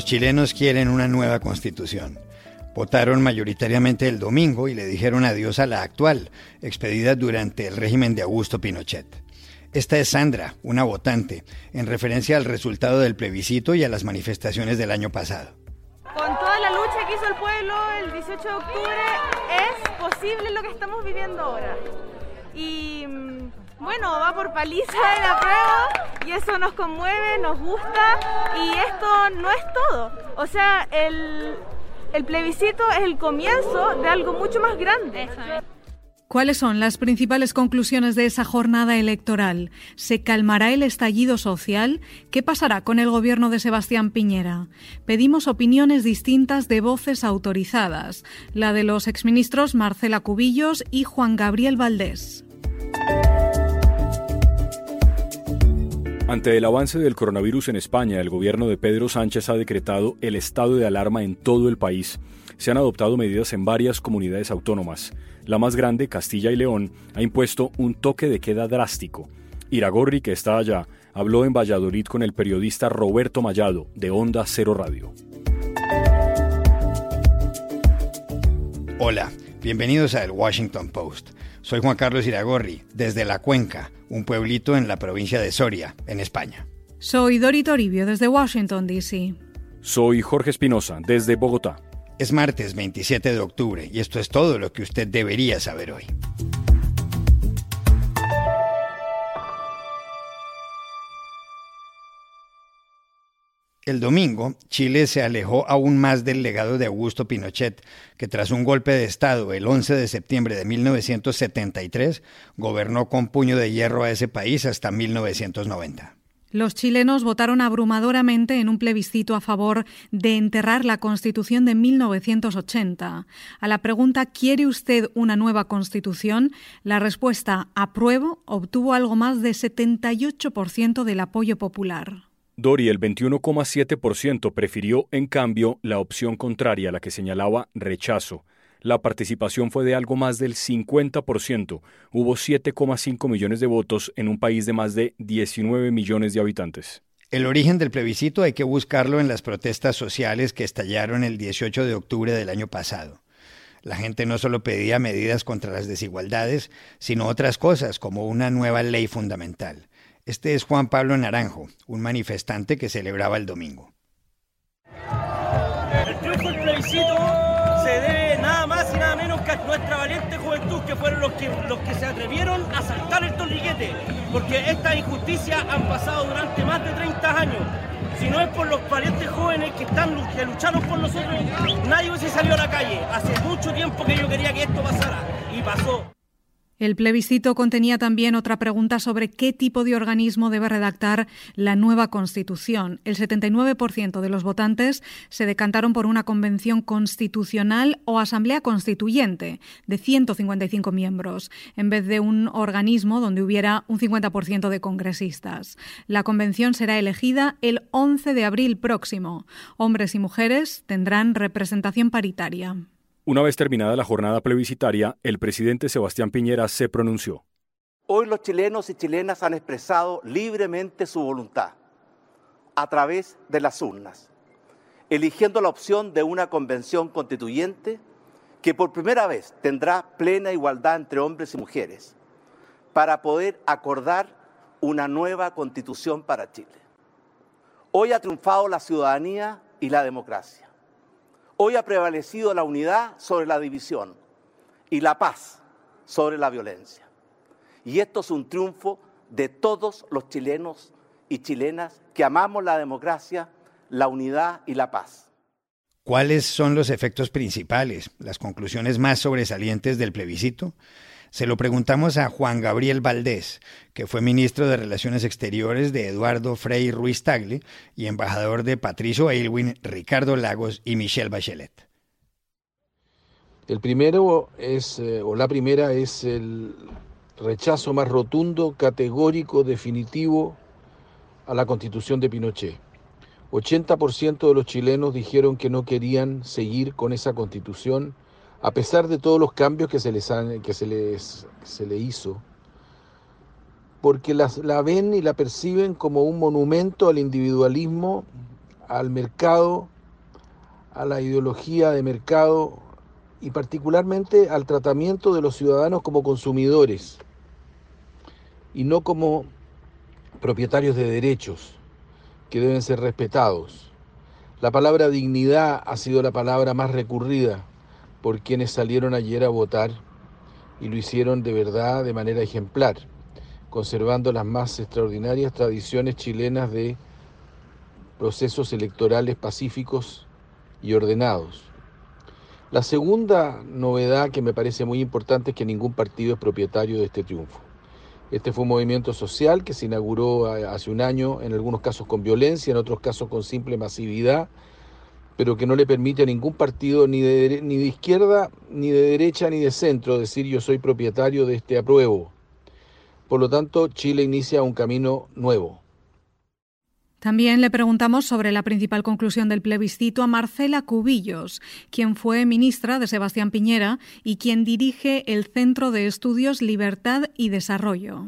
Los chilenos quieren una nueva constitución. Votaron mayoritariamente el domingo y le dijeron adiós a la actual, expedida durante el régimen de Augusto Pinochet. Esta es Sandra, una votante, en referencia al resultado del plebiscito y a las manifestaciones del año pasado. Con toda la lucha que hizo el pueblo el 18 de octubre, es posible lo que estamos viviendo ahora. Y mm, bueno, va por paliza de la prueba y eso nos conmueve, nos gusta y esto no es todo. O sea, el, el plebiscito es el comienzo de algo mucho más grande. ¿Cuáles son las principales conclusiones de esa jornada electoral? ¿Se calmará el estallido social? ¿Qué pasará con el gobierno de Sebastián Piñera? Pedimos opiniones distintas de voces autorizadas, la de los exministros Marcela Cubillos y Juan Gabriel Valdés. Ante el avance del coronavirus en España, el gobierno de Pedro Sánchez ha decretado el estado de alarma en todo el país. Se han adoptado medidas en varias comunidades autónomas. La más grande, Castilla y León, ha impuesto un toque de queda drástico. Iragorri, que está allá, habló en Valladolid con el periodista Roberto Mayado, de Onda Cero Radio. Hola, bienvenidos a El Washington Post. Soy Juan Carlos Iragorri, desde La Cuenca, un pueblito en la provincia de Soria, en España. Soy Dori Toribio, desde Washington, D.C. Soy Jorge Espinosa, desde Bogotá. Es martes 27 de octubre y esto es todo lo que usted debería saber hoy. El domingo, Chile se alejó aún más del legado de Augusto Pinochet, que tras un golpe de Estado el 11 de septiembre de 1973, gobernó con puño de hierro a ese país hasta 1990. Los chilenos votaron abrumadoramente en un plebiscito a favor de enterrar la Constitución de 1980. A la pregunta ¿Quiere usted una nueva Constitución? La respuesta apruebo obtuvo algo más de 78% del apoyo popular. Dori, el 21,7% prefirió, en cambio, la opción contraria, la que señalaba rechazo la participación fue de algo más del 50%. Hubo 7,5 millones de votos en un país de más de 19 millones de habitantes. El origen del plebiscito hay que buscarlo en las protestas sociales que estallaron el 18 de octubre del año pasado. La gente no solo pedía medidas contra las desigualdades, sino otras cosas como una nueva ley fundamental. Este es Juan Pablo Naranjo, un manifestante que celebraba el domingo. El triunfo del plebiscito se debe nuestra valiente juventud que fueron los que, los que se atrevieron a saltar el torniquete, porque estas injusticias han pasado durante más de 30 años. Si no es por los valientes jóvenes que, están, que lucharon por nosotros, nadie hubiese salido a la calle. Hace mucho tiempo que yo quería que esto pasara y pasó. El plebiscito contenía también otra pregunta sobre qué tipo de organismo debe redactar la nueva Constitución. El 79% de los votantes se decantaron por una convención constitucional o asamblea constituyente de 155 miembros, en vez de un organismo donde hubiera un 50% de congresistas. La convención será elegida el 11 de abril próximo. Hombres y mujeres tendrán representación paritaria. Una vez terminada la jornada plebiscitaria, el presidente Sebastián Piñera se pronunció. Hoy los chilenos y chilenas han expresado libremente su voluntad a través de las urnas, eligiendo la opción de una convención constituyente que por primera vez tendrá plena igualdad entre hombres y mujeres para poder acordar una nueva constitución para Chile. Hoy ha triunfado la ciudadanía y la democracia. Hoy ha prevalecido la unidad sobre la división y la paz sobre la violencia. Y esto es un triunfo de todos los chilenos y chilenas que amamos la democracia, la unidad y la paz. ¿Cuáles son los efectos principales, las conclusiones más sobresalientes del plebiscito? Se lo preguntamos a Juan Gabriel Valdés, que fue ministro de Relaciones Exteriores de Eduardo Frei Ruiz Tagle y embajador de Patricio Aylwin, Ricardo Lagos y Michelle Bachelet. El primero es, eh, o la primera es el rechazo más rotundo, categórico, definitivo a la constitución de Pinochet. 80% de los chilenos dijeron que no querían seguir con esa constitución a pesar de todos los cambios que se les, que se les se le hizo, porque las, la ven y la perciben como un monumento al individualismo, al mercado, a la ideología de mercado y particularmente al tratamiento de los ciudadanos como consumidores y no como propietarios de derechos que deben ser respetados. La palabra dignidad ha sido la palabra más recurrida por quienes salieron ayer a votar y lo hicieron de verdad de manera ejemplar, conservando las más extraordinarias tradiciones chilenas de procesos electorales pacíficos y ordenados. La segunda novedad que me parece muy importante es que ningún partido es propietario de este triunfo. Este fue un movimiento social que se inauguró hace un año, en algunos casos con violencia, en otros casos con simple masividad, pero que no le permite a ningún partido ni de, ni de izquierda, ni de derecha, ni de centro decir yo soy propietario de este apruebo. Por lo tanto, Chile inicia un camino nuevo. También le preguntamos sobre la principal conclusión del plebiscito a Marcela Cubillos, quien fue ministra de Sebastián Piñera y quien dirige el Centro de Estudios Libertad y Desarrollo.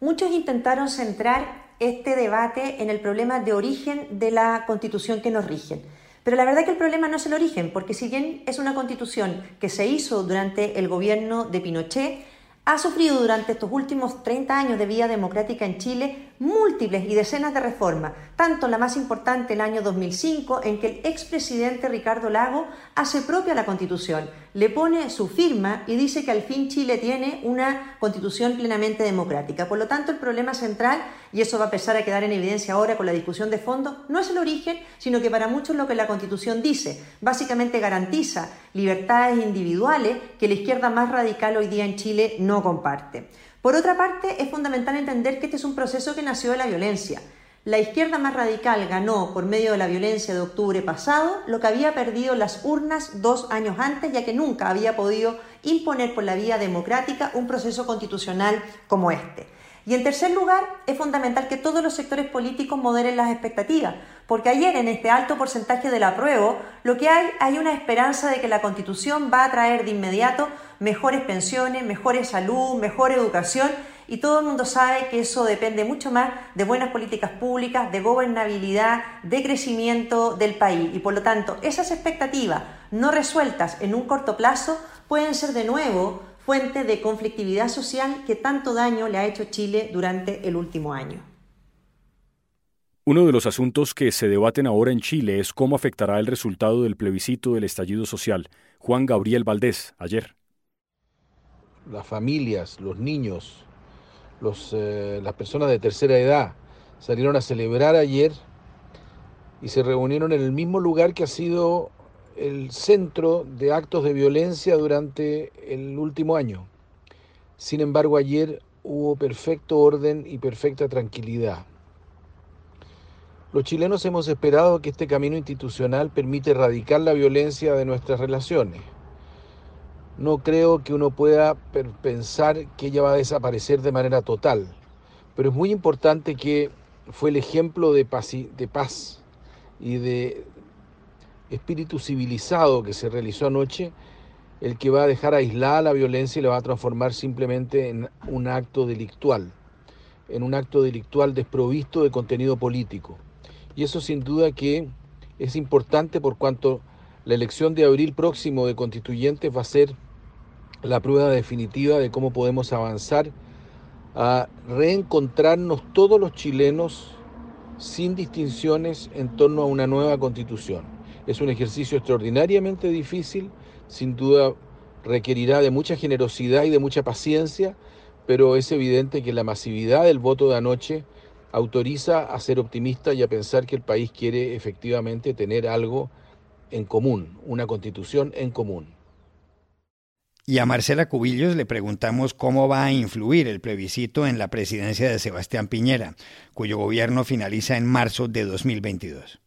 Muchos intentaron centrar este debate en el problema de origen de la constitución que nos rige. Pero la verdad que el problema no es el origen, porque si bien es una constitución que se hizo durante el gobierno de Pinochet, ha sufrido durante estos últimos 30 años de vida democrática en Chile múltiples y decenas de reformas, tanto la más importante el año 2005, en que el expresidente Ricardo Lago hace propia la Constitución, le pone su firma y dice que al fin Chile tiene una Constitución plenamente democrática. Por lo tanto, el problema central, y eso va a empezar a quedar en evidencia ahora con la discusión de fondo, no es el origen, sino que para muchos lo que la Constitución dice. Básicamente garantiza libertades individuales que la izquierda más radical hoy día en Chile no comparte. Por otra parte, es fundamental entender que este es un proceso que nació de la violencia. La izquierda más radical ganó por medio de la violencia de octubre pasado lo que había perdido las urnas dos años antes, ya que nunca había podido imponer por la vía democrática un proceso constitucional como este. Y en tercer lugar, es fundamental que todos los sectores políticos moderen las expectativas, porque ayer en este alto porcentaje del apruebo, lo que hay hay una esperanza de que la Constitución va a traer de inmediato mejores pensiones, mejores salud, mejor educación y todo el mundo sabe que eso depende mucho más de buenas políticas públicas, de gobernabilidad, de crecimiento del país. Y por lo tanto, esas expectativas no resueltas en un corto plazo pueden ser de nuevo fuente de conflictividad social que tanto daño le ha hecho Chile durante el último año. Uno de los asuntos que se debaten ahora en Chile es cómo afectará el resultado del plebiscito del estallido social. Juan Gabriel Valdés, ayer. Las familias, los niños, eh, las personas de tercera edad salieron a celebrar ayer y se reunieron en el mismo lugar que ha sido el centro de actos de violencia durante el último año. Sin embargo, ayer hubo perfecto orden y perfecta tranquilidad. Los chilenos hemos esperado que este camino institucional permite erradicar la violencia de nuestras relaciones no creo que uno pueda pensar que ella va a desaparecer de manera total, pero es muy importante que fue el ejemplo de paz, de paz y de espíritu civilizado que se realizó anoche el que va a dejar aislada la violencia y la va a transformar simplemente en un acto delictual, en un acto delictual desprovisto de contenido político. Y eso sin duda que es importante por cuanto la elección de abril próximo de constituyentes va a ser la prueba definitiva de cómo podemos avanzar a reencontrarnos todos los chilenos sin distinciones en torno a una nueva constitución. Es un ejercicio extraordinariamente difícil, sin duda requerirá de mucha generosidad y de mucha paciencia, pero es evidente que la masividad del voto de anoche autoriza a ser optimista y a pensar que el país quiere efectivamente tener algo en común, una constitución en común. Y a Marcela Cubillos le preguntamos cómo va a influir el plebiscito en la presidencia de Sebastián Piñera, cuyo gobierno finaliza en marzo de 2022.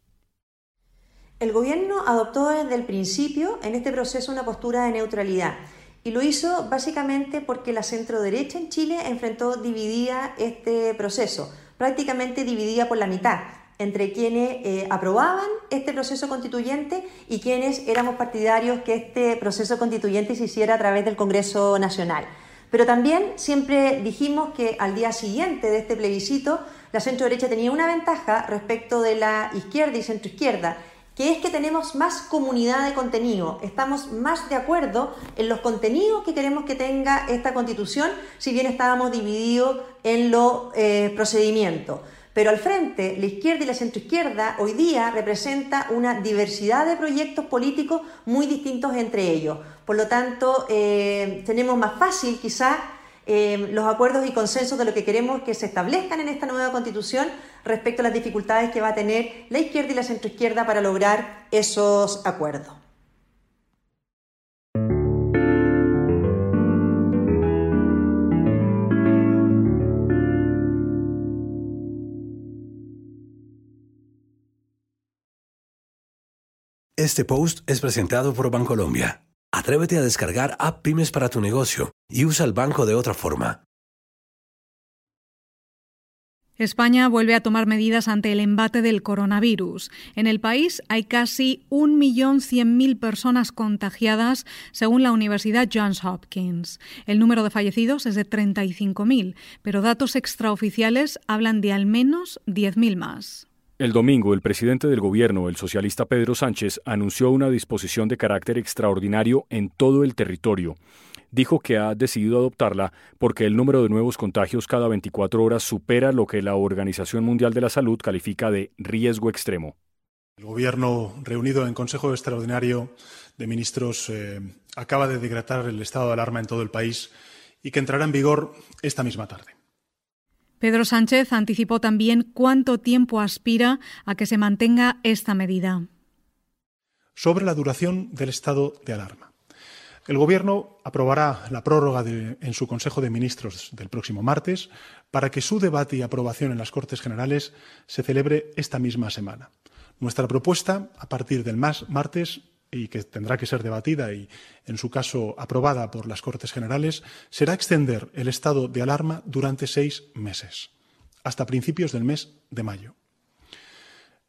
El gobierno adoptó desde el principio en este proceso una postura de neutralidad y lo hizo básicamente porque la centro-derecha en Chile enfrentó dividida este proceso, prácticamente dividida por la mitad entre quienes eh, aprobaban este proceso constituyente y quienes éramos partidarios que este proceso constituyente se hiciera a través del Congreso Nacional. Pero también siempre dijimos que al día siguiente de este plebiscito la centro derecha tenía una ventaja respecto de la izquierda y centroizquierda, que es que tenemos más comunidad de contenido, estamos más de acuerdo en los contenidos que queremos que tenga esta constitución, si bien estábamos divididos en los eh, procedimientos. Pero al frente, la izquierda y la centroizquierda hoy día representa una diversidad de proyectos políticos muy distintos entre ellos. Por lo tanto, eh, tenemos más fácil quizás eh, los acuerdos y consensos de lo que queremos que se establezcan en esta nueva constitución respecto a las dificultades que va a tener la izquierda y la centroizquierda para lograr esos acuerdos. Este post es presentado por Bancolombia. Atrévete a descargar App Pymes para tu negocio y usa el banco de otra forma. España vuelve a tomar medidas ante el embate del coronavirus. En el país hay casi 1.100.000 personas contagiadas, según la Universidad Johns Hopkins. El número de fallecidos es de 35.000, pero datos extraoficiales hablan de al menos 10.000 más. El domingo, el presidente del gobierno, el socialista Pedro Sánchez, anunció una disposición de carácter extraordinario en todo el territorio. Dijo que ha decidido adoptarla porque el número de nuevos contagios cada 24 horas supera lo que la Organización Mundial de la Salud califica de riesgo extremo. El gobierno reunido en Consejo Extraordinario de Ministros eh, acaba de decretar el estado de alarma en todo el país y que entrará en vigor esta misma tarde. Pedro Sánchez anticipó también cuánto tiempo aspira a que se mantenga esta medida. Sobre la duración del estado de alarma. El Gobierno aprobará la prórroga en su Consejo de Ministros del próximo martes para que su debate y aprobación en las Cortes Generales se celebre esta misma semana. Nuestra propuesta, a partir del martes, y que tendrá que ser debatida y, en su caso, aprobada por las Cortes Generales, será extender el estado de alarma durante seis meses, hasta principios del mes de mayo.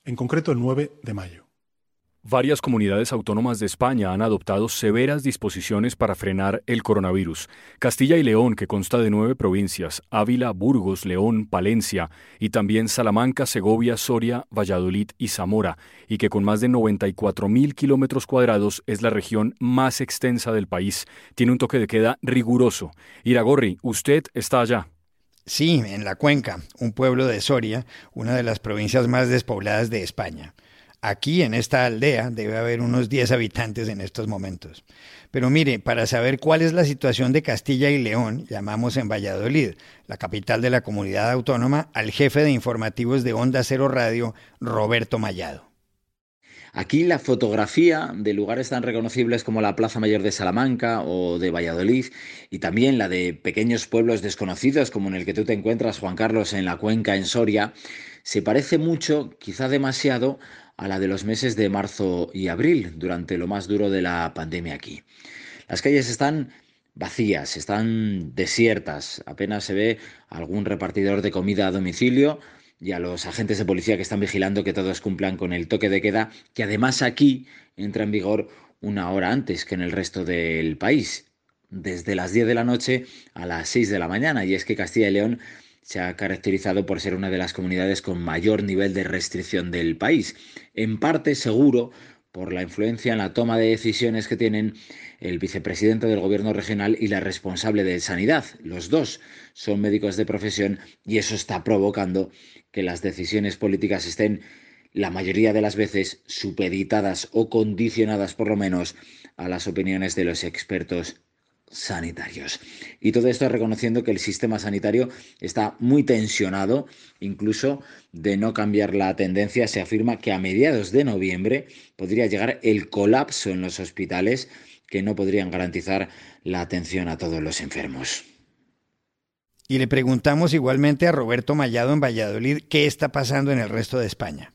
En concreto, el 9 de mayo. Varias comunidades autónomas de España han adoptado severas disposiciones para frenar el coronavirus. Castilla y León, que consta de nueve provincias, Ávila, Burgos, León, Palencia, y también Salamanca, Segovia, Soria, Valladolid y Zamora, y que con más de 94.000 kilómetros cuadrados es la región más extensa del país. Tiene un toque de queda riguroso. Iragorri, usted está allá. Sí, en la Cuenca, un pueblo de Soria, una de las provincias más despobladas de España. Aquí en esta aldea debe haber unos 10 habitantes en estos momentos. Pero mire, para saber cuál es la situación de Castilla y León, llamamos en Valladolid, la capital de la comunidad autónoma, al jefe de informativos de Onda Cero Radio, Roberto Mayado. Aquí la fotografía de lugares tan reconocibles como la Plaza Mayor de Salamanca o de Valladolid y también la de pequeños pueblos desconocidos como en el que tú te encuentras, Juan Carlos, en la cuenca en Soria, se parece mucho, quizá demasiado, a la de los meses de marzo y abril, durante lo más duro de la pandemia aquí. Las calles están vacías, están desiertas, apenas se ve algún repartidor de comida a domicilio y a los agentes de policía que están vigilando que todos cumplan con el toque de queda, que además aquí entra en vigor una hora antes que en el resto del país, desde las 10 de la noche a las 6 de la mañana, y es que Castilla y León se ha caracterizado por ser una de las comunidades con mayor nivel de restricción del país, en parte seguro por la influencia en la toma de decisiones que tienen el vicepresidente del gobierno regional y la responsable de sanidad. Los dos son médicos de profesión y eso está provocando que las decisiones políticas estén la mayoría de las veces supeditadas o condicionadas por lo menos a las opiniones de los expertos sanitarios. Y todo esto reconociendo que el sistema sanitario está muy tensionado, incluso de no cambiar la tendencia, se afirma que a mediados de noviembre podría llegar el colapso en los hospitales que no podrían garantizar la atención a todos los enfermos. Y le preguntamos igualmente a Roberto Mallado en Valladolid qué está pasando en el resto de España.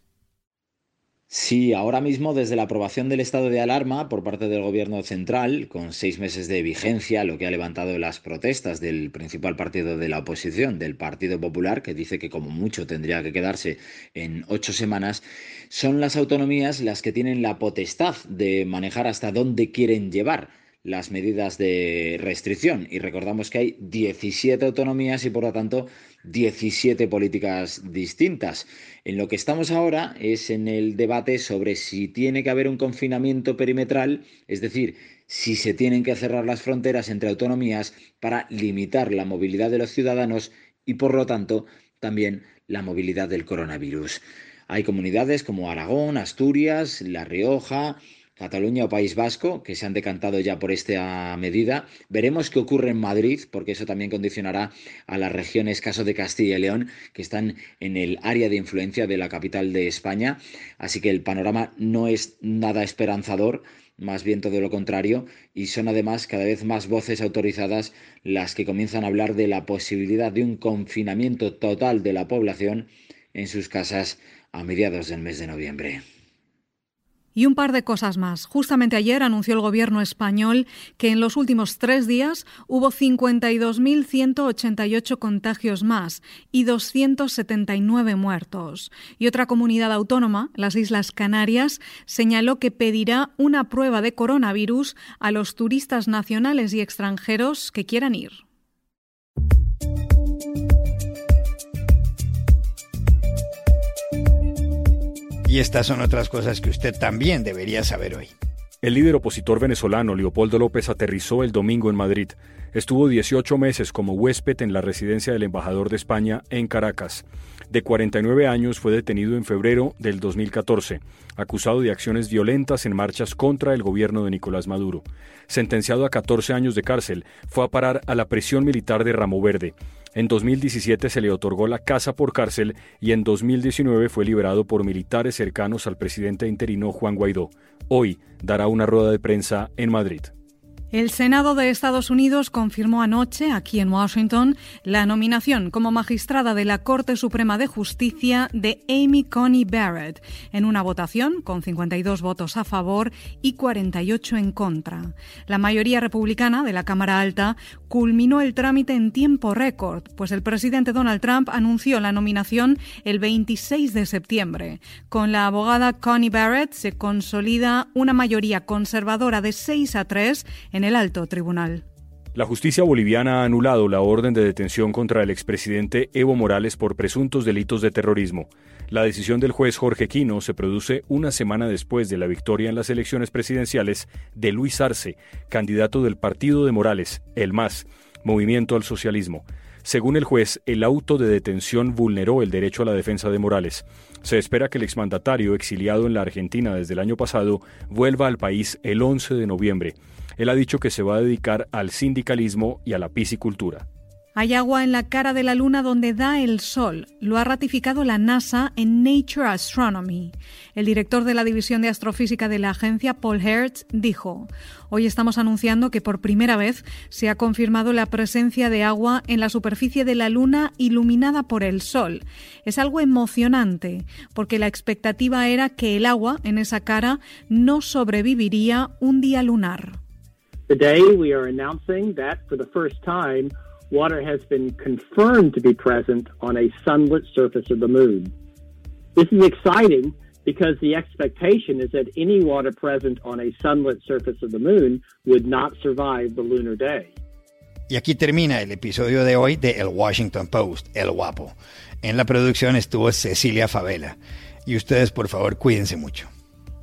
Sí, ahora mismo desde la aprobación del estado de alarma por parte del gobierno central, con seis meses de vigencia, lo que ha levantado las protestas del principal partido de la oposición, del Partido Popular, que dice que como mucho tendría que quedarse en ocho semanas, son las autonomías las que tienen la potestad de manejar hasta dónde quieren llevar las medidas de restricción. Y recordamos que hay 17 autonomías y por lo tanto 17 políticas distintas. En lo que estamos ahora es en el debate sobre si tiene que haber un confinamiento perimetral, es decir, si se tienen que cerrar las fronteras entre autonomías para limitar la movilidad de los ciudadanos y por lo tanto también la movilidad del coronavirus. Hay comunidades como Aragón, Asturias, La Rioja, Cataluña o País Vasco, que se han decantado ya por esta medida. Veremos qué ocurre en Madrid, porque eso también condicionará a las regiones, caso de Castilla y León, que están en el área de influencia de la capital de España. Así que el panorama no es nada esperanzador más bien todo lo contrario, y son además cada vez más voces autorizadas las que comienzan a hablar de la posibilidad de un confinamiento total de la población en sus casas a mediados del mes de noviembre. Y un par de cosas más. Justamente ayer anunció el gobierno español que en los últimos tres días hubo 52.188 contagios más y 279 muertos. Y otra comunidad autónoma, las Islas Canarias, señaló que pedirá una prueba de coronavirus a los turistas nacionales y extranjeros que quieran ir. Y estas son otras cosas que usted también debería saber hoy. El líder opositor venezolano Leopoldo López aterrizó el domingo en Madrid. Estuvo 18 meses como huésped en la residencia del embajador de España en Caracas. De 49 años fue detenido en febrero del 2014, acusado de acciones violentas en marchas contra el gobierno de Nicolás Maduro. Sentenciado a 14 años de cárcel, fue a parar a la prisión militar de Ramo Verde. En 2017 se le otorgó la casa por cárcel y en 2019 fue liberado por militares cercanos al presidente interino Juan Guaidó. Hoy dará una rueda de prensa en Madrid. El Senado de Estados Unidos confirmó anoche, aquí en Washington, la nominación como magistrada de la Corte Suprema de Justicia de Amy Coney Barrett, en una votación con 52 votos a favor y 48 en contra. La mayoría republicana de la Cámara Alta culminó el trámite en tiempo récord, pues el presidente Donald Trump anunció la nominación el 26 de septiembre. Con la abogada Coney Barrett se consolida una mayoría conservadora de 6 a 3 el alto tribunal. La justicia boliviana ha anulado la orden de detención contra el expresidente Evo Morales por presuntos delitos de terrorismo. La decisión del juez Jorge Quino se produce una semana después de la victoria en las elecciones presidenciales de Luis Arce, candidato del partido de Morales, el MAS, Movimiento al Socialismo. Según el juez, el auto de detención vulneró el derecho a la defensa de Morales. Se espera que el exmandatario, exiliado en la Argentina desde el año pasado, vuelva al país el 11 de noviembre. Él ha dicho que se va a dedicar al sindicalismo y a la piscicultura. Hay agua en la cara de la Luna donde da el Sol. Lo ha ratificado la NASA en Nature Astronomy. El director de la División de Astrofísica de la agencia, Paul Hertz, dijo, Hoy estamos anunciando que por primera vez se ha confirmado la presencia de agua en la superficie de la Luna iluminada por el Sol. Es algo emocionante, porque la expectativa era que el agua en esa cara no sobreviviría un día lunar. Today we are announcing that for the first time water has been confirmed to be present on a sunlit surface of the moon. This is exciting because the expectation is that any water present on a sunlit surface of the moon would not survive the lunar day. Y aquí termina el episodio de hoy de El Washington Post, El Guapo. En la producción estuvo Cecilia Favela. Y ustedes, por favor, cuídense mucho.